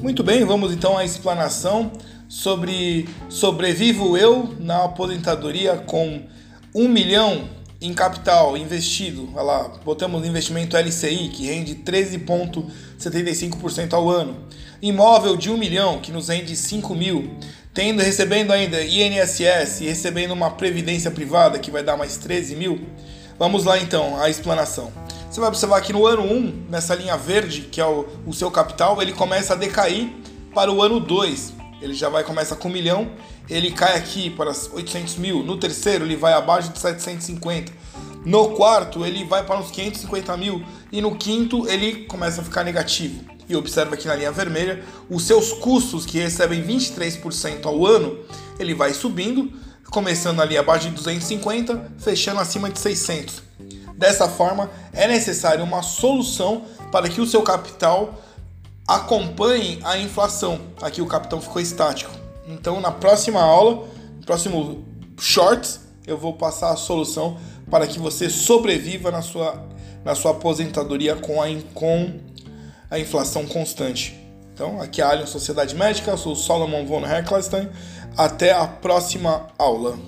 Muito bem, vamos então à explanação sobre sobrevivo eu na aposentadoria com um milhão em capital investido, olha lá, botamos investimento LCI que rende 13,75% ao ano, imóvel de um milhão que nos rende 5 mil, tendo recebendo ainda INSS e recebendo uma previdência privada que vai dar mais 13 mil. Vamos lá então a explanação. Você vai observar que no ano 1, nessa linha verde, que é o, o seu capital, ele começa a decair para o ano 2. Ele já vai começar com um milhão, ele cai aqui para 800 mil. No terceiro, ele vai abaixo de 750. No quarto, ele vai para uns 550 mil. E no quinto, ele começa a ficar negativo. E observa aqui na linha vermelha, os seus custos, que recebem 23% ao ano, ele vai subindo, começando ali abaixo de 250, fechando acima de 600. Dessa forma, é necessário uma solução para que o seu capital acompanhe a inflação. Aqui o capital ficou estático. Então, na próxima aula, no próximo shorts, eu vou passar a solução para que você sobreviva na sua, na sua aposentadoria com a, com a inflação constante. Então, aqui é a Allianz Sociedade Médica, eu sou Solomon von Heckelstein. Até a próxima aula.